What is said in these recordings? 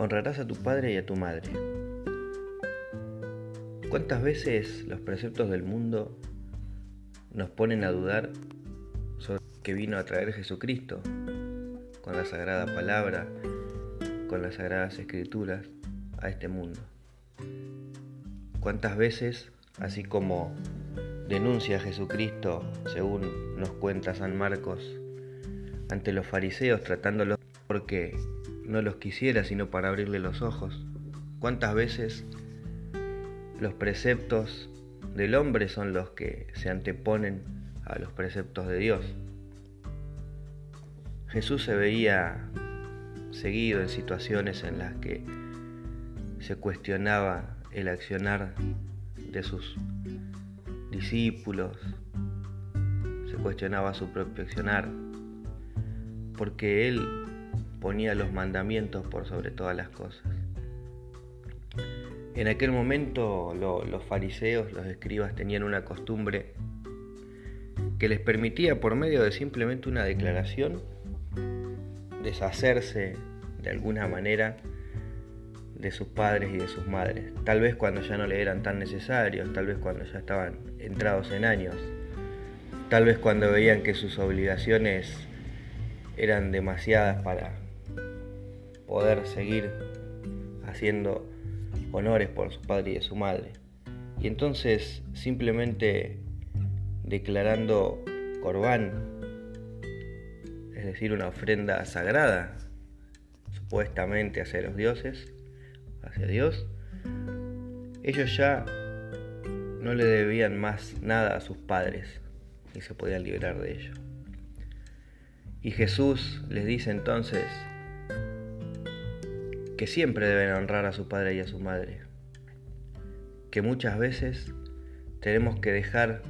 honrarás a tu padre y a tu madre. ¿Cuántas veces los preceptos del mundo nos ponen a dudar sobre que vino a traer Jesucristo con la sagrada palabra, con las sagradas escrituras a este mundo? ¿Cuántas veces, así como denuncia a Jesucristo, según nos cuenta San Marcos, ante los fariseos tratándolos porque no los quisiera sino para abrirle los ojos. ¿Cuántas veces los preceptos del hombre son los que se anteponen a los preceptos de Dios? Jesús se veía seguido en situaciones en las que se cuestionaba el accionar de sus discípulos, se cuestionaba su propio accionar, porque Él ponía los mandamientos por sobre todas las cosas. En aquel momento los fariseos, los escribas tenían una costumbre que les permitía por medio de simplemente una declaración deshacerse de alguna manera de sus padres y de sus madres, tal vez cuando ya no le eran tan necesarios, tal vez cuando ya estaban entrados en años, tal vez cuando veían que sus obligaciones eran demasiadas para poder seguir haciendo honores por su padre y su madre. Y entonces simplemente declarando corbán, es decir, una ofrenda sagrada, supuestamente hacia los dioses, hacia Dios, ellos ya no le debían más nada a sus padres y se podían liberar de ello. Y Jesús les dice entonces, que siempre deben honrar a su padre y a su madre, que muchas veces tenemos que dejar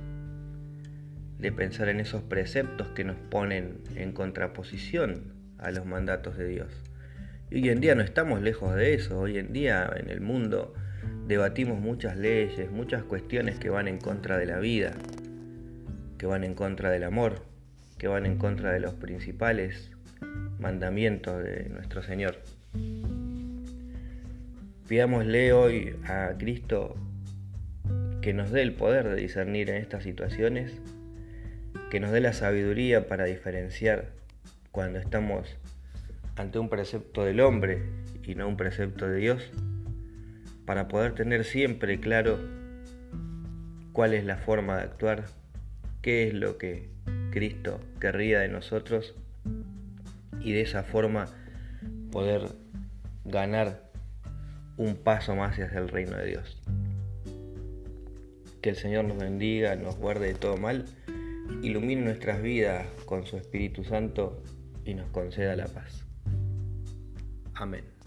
de pensar en esos preceptos que nos ponen en contraposición a los mandatos de Dios. Y hoy en día no estamos lejos de eso, hoy en día en el mundo debatimos muchas leyes, muchas cuestiones que van en contra de la vida, que van en contra del amor, que van en contra de los principales mandamientos de nuestro Señor. Pidámosle hoy a Cristo que nos dé el poder de discernir en estas situaciones, que nos dé la sabiduría para diferenciar cuando estamos ante un precepto del hombre y no un precepto de Dios, para poder tener siempre claro cuál es la forma de actuar, qué es lo que Cristo querría de nosotros y de esa forma poder ganar un paso más hacia el reino de Dios. Que el Señor nos bendiga, nos guarde de todo mal, ilumine nuestras vidas con su Espíritu Santo y nos conceda la paz. Amén.